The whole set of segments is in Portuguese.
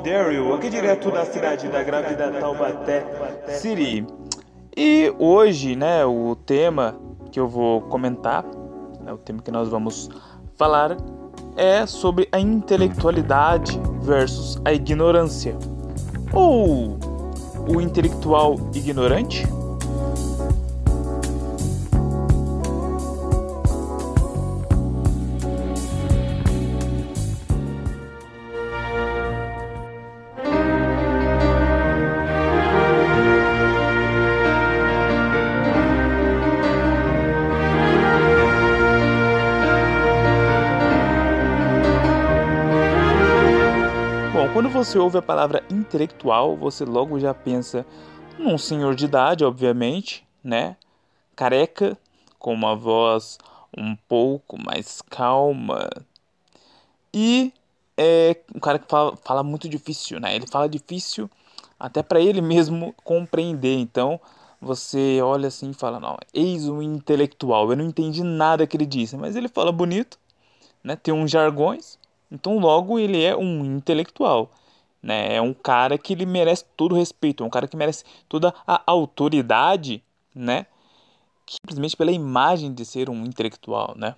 Daryl, aqui direto da cidade da grávida Taubaté City. E hoje, né, o tema que eu vou comentar, né, o tema que nós vamos falar é sobre a intelectualidade versus a ignorância. Ou o intelectual ignorante? Você ouve a palavra intelectual, você logo já pensa num senhor de idade, obviamente, né? Careca, com uma voz um pouco mais calma. E é um cara que fala, fala muito difícil, né? Ele fala difícil até para ele mesmo compreender. Então, você olha assim e fala: Não, eis um intelectual. Eu não entendi nada que ele disse, mas ele fala bonito, né? Tem uns jargões. Então, logo, ele é um intelectual. Né? É um cara que ele merece todo o respeito, é um cara que merece toda a autoridade, né? Simplesmente pela imagem de ser um intelectual, né?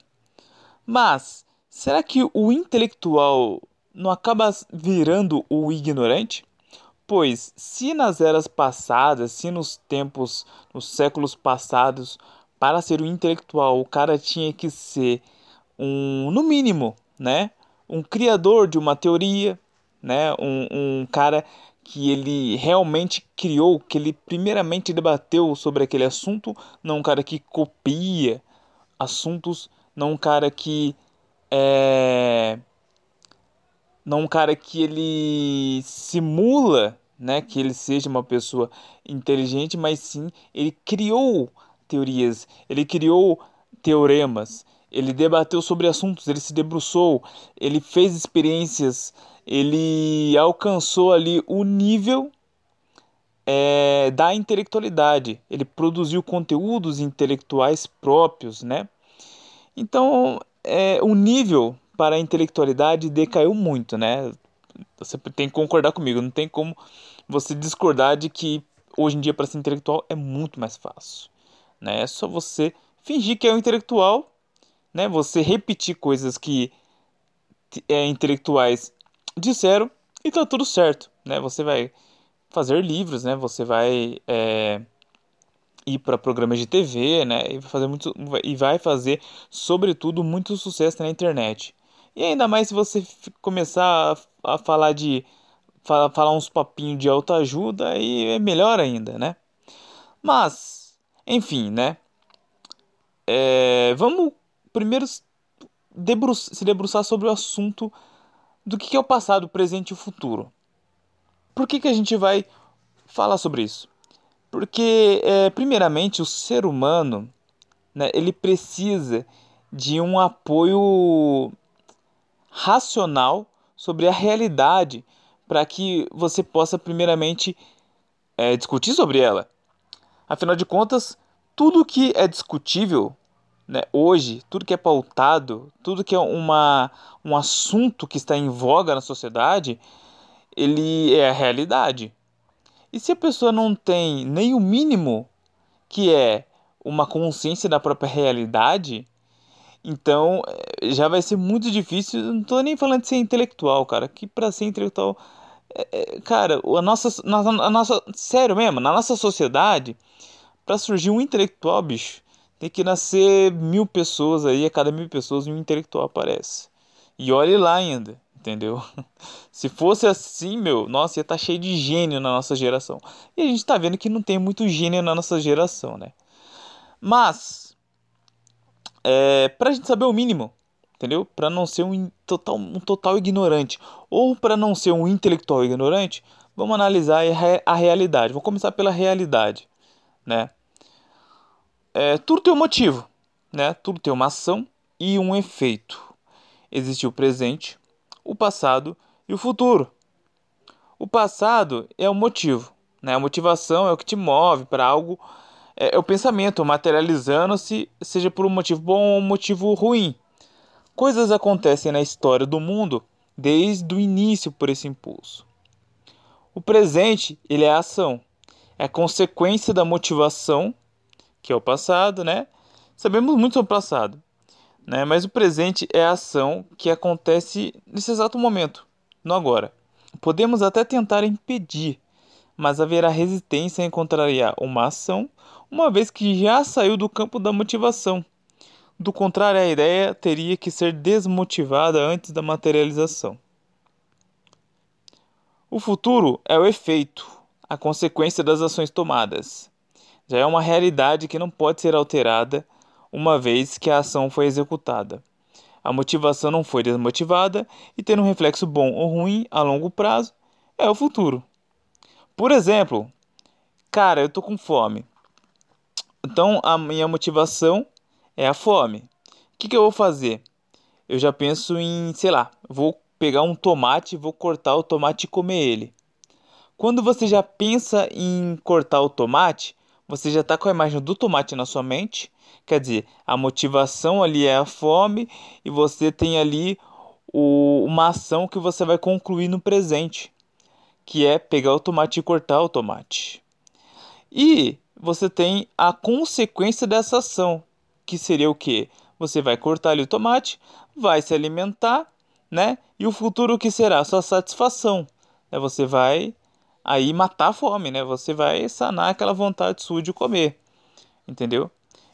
Mas, será que o intelectual não acaba virando o ignorante? Pois, se nas eras passadas, se nos tempos, nos séculos passados, para ser um intelectual, o cara tinha que ser um, no mínimo, né, um criador de uma teoria, né? Um, um cara que ele realmente criou, que ele primeiramente debateu sobre aquele assunto, não um cara que copia assuntos, não um cara que é não um cara que ele simula, né, que ele seja uma pessoa inteligente, mas sim ele criou teorias, ele criou teoremas, ele debateu sobre assuntos, ele se debruçou, ele fez experiências, ele alcançou ali o nível é, da intelectualidade. Ele produziu conteúdos intelectuais próprios, né? Então, é, o nível para a intelectualidade decaiu muito, né? Você tem que concordar comigo, não tem como você discordar de que hoje em dia para ser intelectual é muito mais fácil, né? É só você fingir que é um intelectual né? Você repetir coisas que é, intelectuais disseram e tá tudo certo, né? Você vai fazer livros, né? Você vai é, ir para programas de TV, né? E vai fazer muito e vai fazer, sobretudo, muito sucesso na internet. E ainda mais se você começar a, a falar de falar, falar uns papinhos de autoajuda, aí é melhor ainda, né? Mas, enfim, né? É, vamos primeiro debru se debruçar sobre o assunto do que é o passado, o presente e o futuro. Por que, que a gente vai falar sobre isso? Porque, é, primeiramente, o ser humano né, ele precisa de um apoio racional sobre a realidade para que você possa, primeiramente, é, discutir sobre ela. Afinal de contas, tudo que é discutível né, hoje, tudo que é pautado, tudo que é uma, um assunto que está em voga na sociedade, ele é a realidade. E se a pessoa não tem nem o mínimo que é uma consciência da própria realidade, então eh, já vai ser muito difícil. Não estou nem falando de ser intelectual, cara. Que para ser intelectual, é, cara, a nossa, a nossa, sério mesmo, na nossa sociedade, para surgir um intelectual, bicho, tem que nascer mil pessoas aí, a cada mil pessoas um intelectual aparece. E olhe lá ainda, entendeu? Se fosse assim, meu, nossa, ia estar tá cheio de gênio na nossa geração. E a gente tá vendo que não tem muito gênio na nossa geração, né? Mas, é, pra gente saber o mínimo, entendeu? Para não ser um total, um total ignorante ou para não ser um intelectual ignorante, vamos analisar a realidade. Vou começar pela realidade, né? É, tudo tem um motivo, né? Tudo tem uma ação e um efeito. Existe o presente, o passado e o futuro. O passado é o motivo, né? A motivação é o que te move para algo, é, é o pensamento materializando-se, seja por um motivo bom ou um motivo ruim. Coisas acontecem na história do mundo desde o início por esse impulso. O presente, ele é a ação, é a consequência da motivação, que é o passado, né? Sabemos muito sobre o passado, né? Mas o presente é a ação que acontece nesse exato momento, no agora. Podemos até tentar impedir, mas haverá resistência em contrariar uma ação, uma vez que já saiu do campo da motivação. Do contrário, a ideia teria que ser desmotivada antes da materialização. O futuro é o efeito, a consequência das ações tomadas. Já é uma realidade que não pode ser alterada uma vez que a ação foi executada. A motivação não foi desmotivada e ter um reflexo bom ou ruim a longo prazo é o futuro. Por exemplo, cara, eu tô com fome. Então a minha motivação é a fome. O que, que eu vou fazer? Eu já penso em, sei lá, vou pegar um tomate, vou cortar o tomate e comer ele. Quando você já pensa em cortar o tomate, você já está com a imagem do tomate na sua mente. Quer dizer, a motivação ali é a fome e você tem ali o, uma ação que você vai concluir no presente, que é pegar o tomate e cortar o tomate. E você tem a consequência dessa ação, que seria o que? Você vai cortar ali o tomate, vai se alimentar né? E o futuro que será? Sua satisfação. Né? Você vai aí matar a fome, né? Você vai sanar aquela vontade sua de comer, entendeu?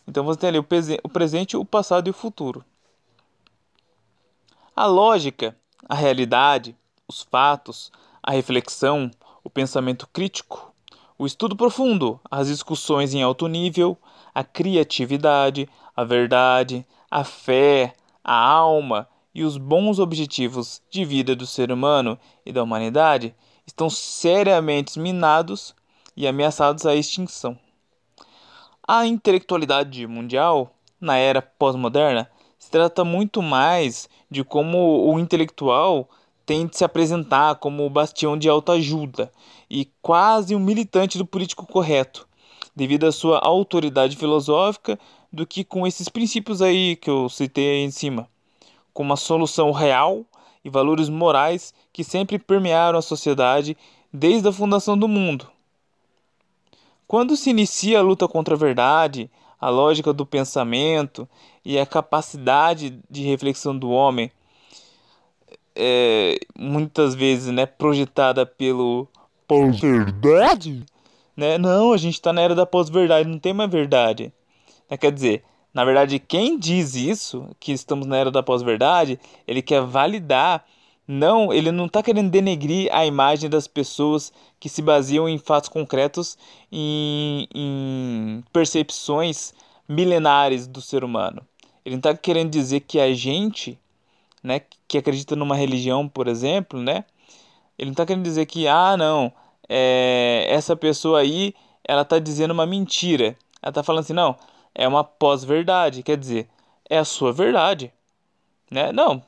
Então você tem ali o, presente, o passado e o futuro. A lógica, a realidade, os fatos, a reflexão, o pensamento crítico, o estudo profundo, as discussões em alto nível, a criatividade, a verdade, a fé, a alma e os bons objetivos de vida do ser humano e da humanidade estão seriamente minados e ameaçados à extinção. A intelectualidade mundial, na era pós-moderna, se trata muito mais de como o intelectual tem de se apresentar como o bastião de autoajuda e quase um militante do político correto, devido à sua autoridade filosófica, do que com esses princípios aí que eu citei aí em cima com uma solução real e valores morais que sempre permearam a sociedade desde a fundação do mundo. Quando se inicia a luta contra a verdade, a lógica do pensamento e a capacidade de reflexão do homem, é, muitas vezes né, projetada pelo pós-verdade, né? não, a gente está na era da pós-verdade, não tem mais verdade. Quer dizer, na verdade, quem diz isso, que estamos na era da pós-verdade, ele quer validar, não, ele não está querendo denegrir a imagem das pessoas que se baseiam em fatos concretos, em, em percepções milenares do ser humano. Ele não está querendo dizer que a gente, né, que acredita numa religião, por exemplo, né, ele não está querendo dizer que, ah, não, é, essa pessoa aí, ela está dizendo uma mentira. Ela está falando assim, não, é uma pós-verdade, quer dizer, é a sua verdade, né? Não,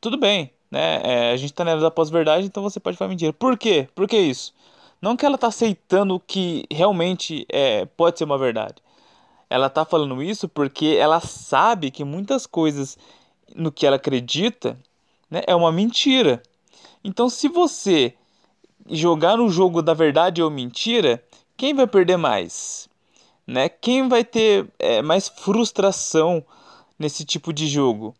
tudo bem, né? É, a gente está na era da pós-verdade, então você pode falar mentira. Por quê? Por que isso? Não que ela está aceitando que realmente é, pode ser uma verdade. Ela está falando isso porque ela sabe que muitas coisas no que ela acredita né, é uma mentira. Então, se você jogar no jogo da verdade ou mentira, quem vai perder mais? Né? Quem vai ter é, mais frustração nesse tipo de jogo?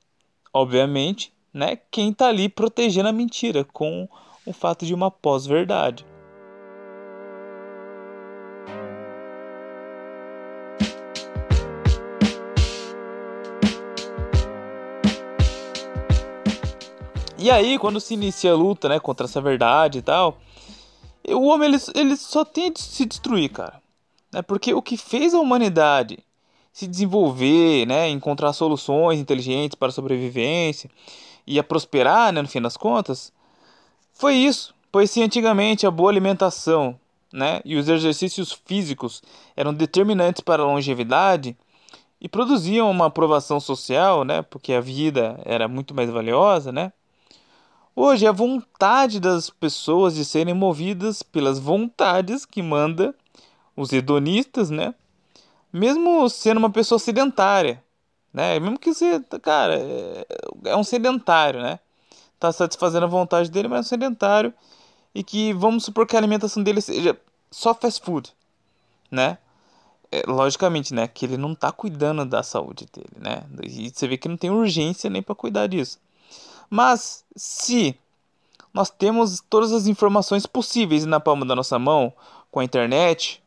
Obviamente, né? Quem está ali protegendo a mentira com o fato de uma pós-verdade. E aí, quando se inicia a luta, né, contra essa verdade e tal, o homem ele, ele só tem de se destruir, cara. Né? Porque o que fez a humanidade se desenvolver, né? encontrar soluções inteligentes para a sobrevivência e a prosperar, né? no fim das contas, foi isso. Pois se antigamente a boa alimentação né? e os exercícios físicos eram determinantes para a longevidade e produziam uma aprovação social, né? porque a vida era muito mais valiosa, né? Hoje, a vontade das pessoas de serem movidas pelas vontades que manda os hedonistas, né? Mesmo sendo uma pessoa sedentária, né? Mesmo que você, cara, é, é um sedentário, né? Tá satisfazendo a vontade dele, mas é um sedentário e que vamos supor que a alimentação dele seja só fast food, né? É, logicamente, né, que ele não tá cuidando da saúde dele, né? E você vê que não tem urgência nem para cuidar disso. Mas se nós temos todas as informações possíveis na palma da nossa mão com a internet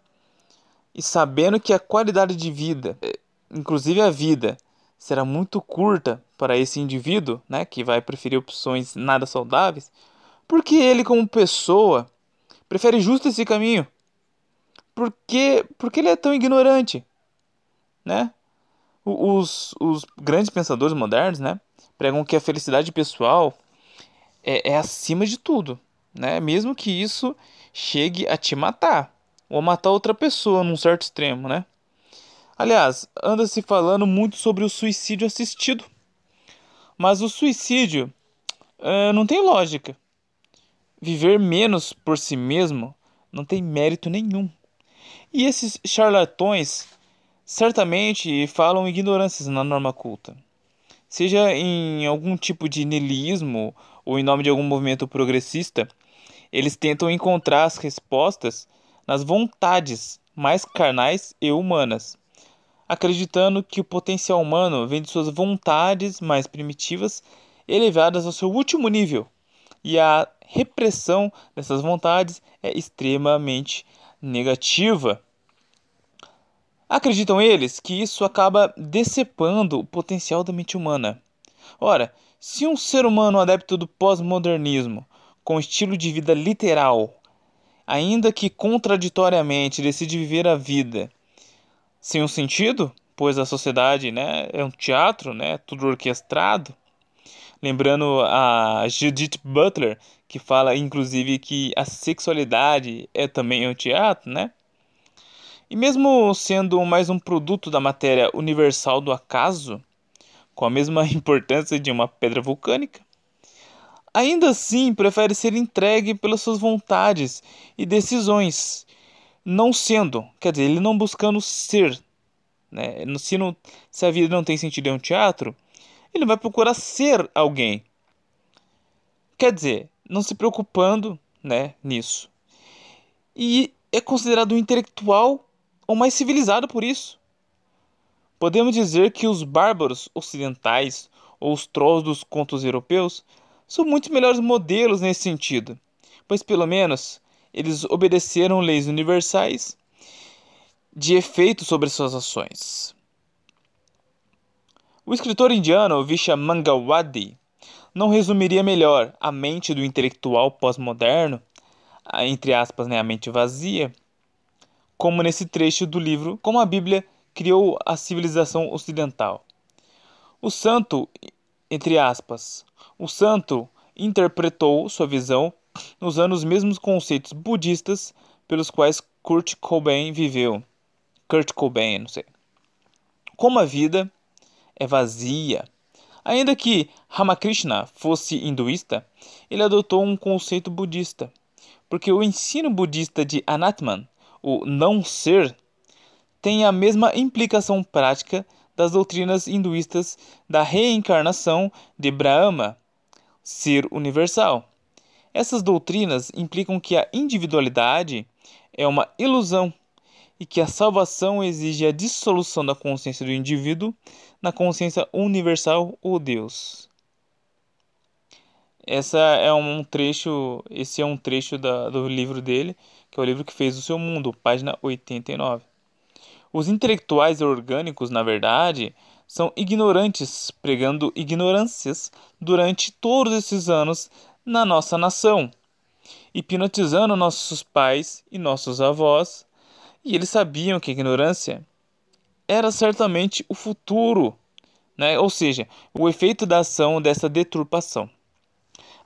e sabendo que a qualidade de vida, é, inclusive a vida, será muito curta para esse indivíduo, né, que vai preferir opções nada saudáveis, porque ele como pessoa prefere justo esse caminho? Porque porque ele é tão ignorante, né? Os, os grandes pensadores modernos, né, pregam que a felicidade pessoal é, é acima de tudo, né? Mesmo que isso chegue a te matar ou matar outra pessoa num certo extremo, né? Aliás, anda se falando muito sobre o suicídio assistido, mas o suicídio é, não tem lógica. Viver menos por si mesmo não tem mérito nenhum. E esses charlatões certamente falam ignorâncias na norma culta. Seja em algum tipo de niilismo ou em nome de algum movimento progressista, eles tentam encontrar as respostas nas vontades mais carnais e humanas, acreditando que o potencial humano vem de suas vontades mais primitivas elevadas ao seu último nível, e a repressão dessas vontades é extremamente negativa. Acreditam eles que isso acaba decepando o potencial da mente humana. Ora, se um ser humano adepto do pós-modernismo, com estilo de vida literal, ainda que contraditoriamente decide viver a vida sem um sentido, pois a sociedade né, é um teatro, né, tudo orquestrado, lembrando a Judith Butler, que fala inclusive que a sexualidade é também um teatro, né? E mesmo sendo mais um produto da matéria universal do acaso, com a mesma importância de uma pedra vulcânica, ainda assim prefere ser entregue pelas suas vontades e decisões, não sendo, quer dizer, ele não buscando ser. Né? Se, não, se a vida não tem sentido em um teatro, ele vai procurar ser alguém. Quer dizer, não se preocupando né, nisso. E é considerado um intelectual ou mais civilizado por isso. Podemos dizer que os bárbaros ocidentais ou os trolls dos contos europeus são muito melhores modelos nesse sentido, pois pelo menos eles obedeceram leis universais de efeito sobre suas ações. O escritor indiano Visha Mangawadi não resumiria melhor a mente do intelectual pós-moderno, entre aspas, né, a mente vazia, como nesse trecho do livro Como a Bíblia criou a civilização ocidental. O santo, entre aspas, o santo interpretou sua visão usando os mesmos conceitos budistas pelos quais Kurt Cobain viveu. Kurt Cobain, não sei. Como a vida é vazia. Ainda que Ramakrishna fosse hinduísta, ele adotou um conceito budista, porque o ensino budista de Anatman, o não ser, tem a mesma implicação prática das doutrinas hinduístas da reencarnação de Brahma, ser universal. Essas doutrinas implicam que a individualidade é uma ilusão e que a salvação exige a dissolução da consciência do indivíduo na consciência universal ou Deus. Essa é um trecho, esse é um trecho da, do livro dele, que é o livro que fez o seu mundo, página 89. Os intelectuais orgânicos, na verdade, são ignorantes, pregando ignorâncias durante todos esses anos na nossa nação, hipnotizando nossos pais e nossos avós, e eles sabiam que a ignorância era certamente o futuro, né? ou seja, o efeito da ação dessa deturpação.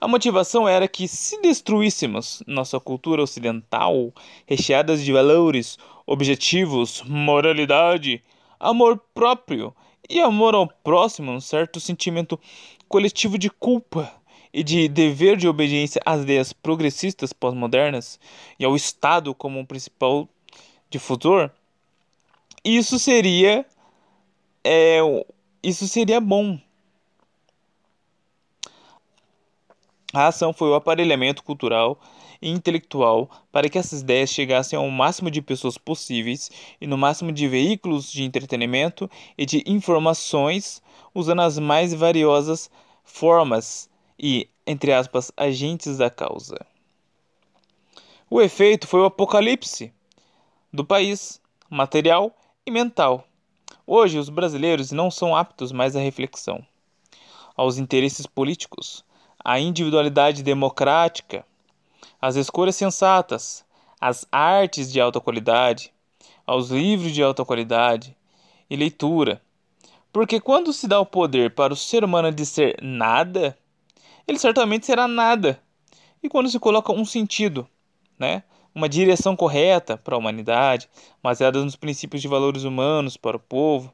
A motivação era que, se destruíssemos nossa cultura ocidental, recheada de valores, objetivos, moralidade, amor próprio e amor ao próximo, um certo sentimento coletivo de culpa e de dever de obediência às ideias progressistas pós-modernas e ao Estado como um principal difusor, isso seria é, isso seria bom. A ação foi o aparelhamento cultural e intelectual para que essas ideias chegassem ao máximo de pessoas possíveis e no máximo de veículos de entretenimento e de informações, usando as mais variosas formas e, entre aspas, agentes da causa. O efeito foi o apocalipse do país, material e mental. Hoje, os brasileiros não são aptos mais à reflexão, aos interesses políticos, à individualidade democrática, às escolhas sensatas, às artes de alta qualidade, aos livros de alta qualidade e leitura. Porque quando se dá o poder para o ser humano de ser nada, ele certamente será nada. E quando se coloca um sentido, né, uma direção correta para a humanidade, baseada nos princípios de valores humanos para o povo,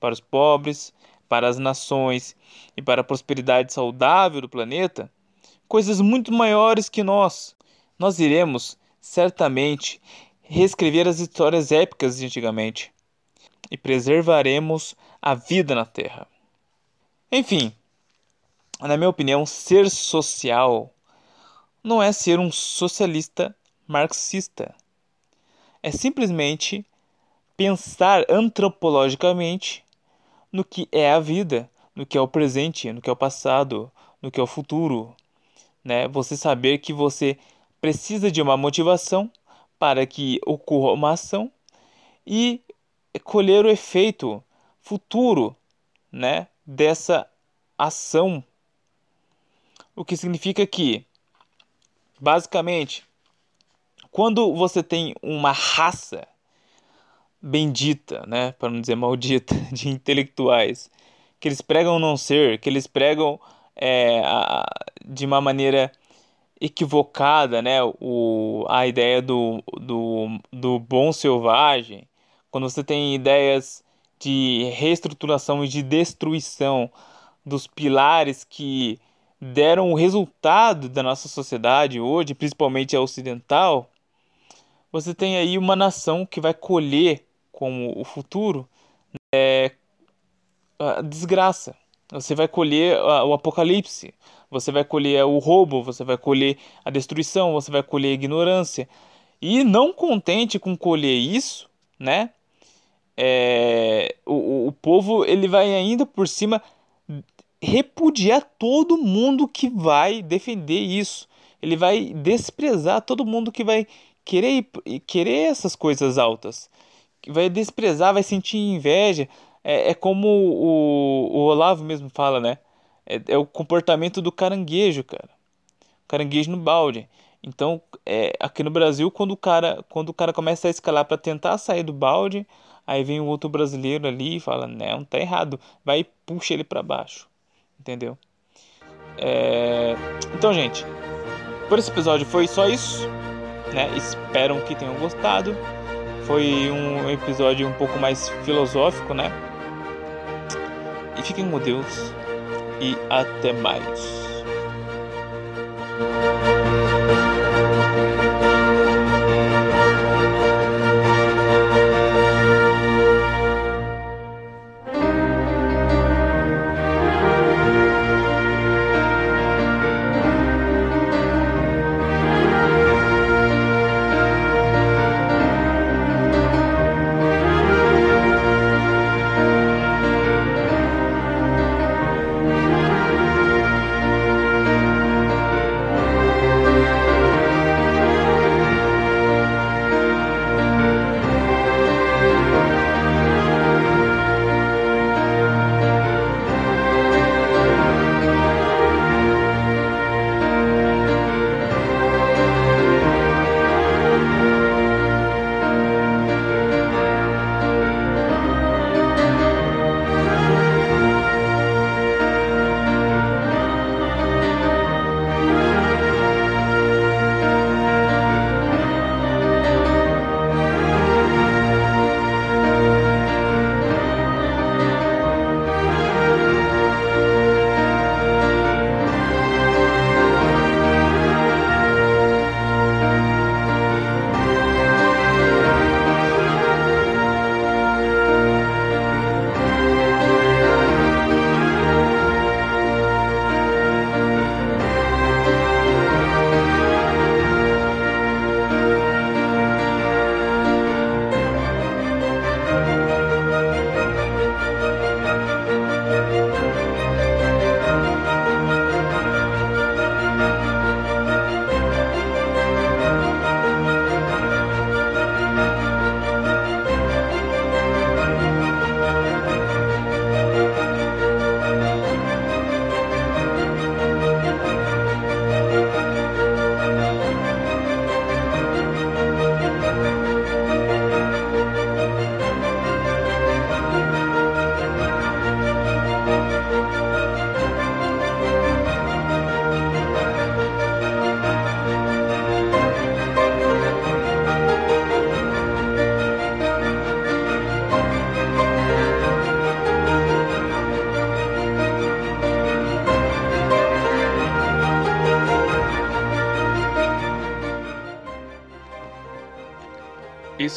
para os pobres, para as nações e para a prosperidade saudável do planeta, coisas muito maiores que nós. Nós iremos, certamente, reescrever as histórias épicas de antigamente e preservaremos a vida na Terra. Enfim, na minha opinião, ser social não é ser um socialista marxista. É simplesmente pensar antropologicamente no que é a vida, no que é o presente, no que é o passado, no que é o futuro, né? Você saber que você precisa de uma motivação para que ocorra uma ação e colher o efeito futuro, né, dessa ação. O que significa que basicamente quando você tem uma raça bendita, né, para não dizer maldita, de intelectuais, que eles pregam não ser, que eles pregam é, a, de uma maneira equivocada, né, o, a ideia do, do, do bom selvagem, quando você tem ideias de reestruturação e de destruição dos pilares que deram o resultado da nossa sociedade hoje, principalmente a ocidental, você tem aí uma nação que vai colher como o futuro é, a desgraça. Você vai colher o apocalipse, você vai colher o roubo, você vai colher a destruição, você vai colher a ignorância. E não contente com colher isso, né? É, o, o povo ele vai ainda por cima repudiar todo mundo que vai defender isso. Ele vai desprezar todo mundo que vai querer, querer essas coisas altas. Vai desprezar, vai sentir inveja. É, é como o, o Olavo mesmo fala, né? É, é, o comportamento do caranguejo, cara. Caranguejo no balde. Então, é, aqui no Brasil, quando o cara, quando o cara começa a escalar para tentar sair do balde, aí vem um outro brasileiro ali e fala: "Não, tá errado". Vai e puxa ele para baixo. Entendeu? É... Então, gente, por esse episódio foi só isso né? Espero que tenham gostado. Foi um episódio um pouco mais filosófico, né? E fiquem com Deus e até mais.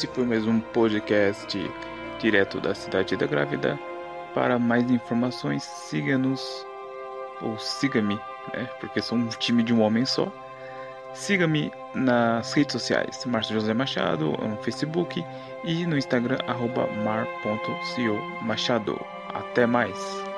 Esse foi mais um podcast direto da cidade da grávida. Para mais informações, siga-nos ou siga-me, né? Porque sou um time de um homem só. Siga-me nas redes sociais, Márcio José Machado, no Facebook e no Instagram, mar.co Machado. Até mais!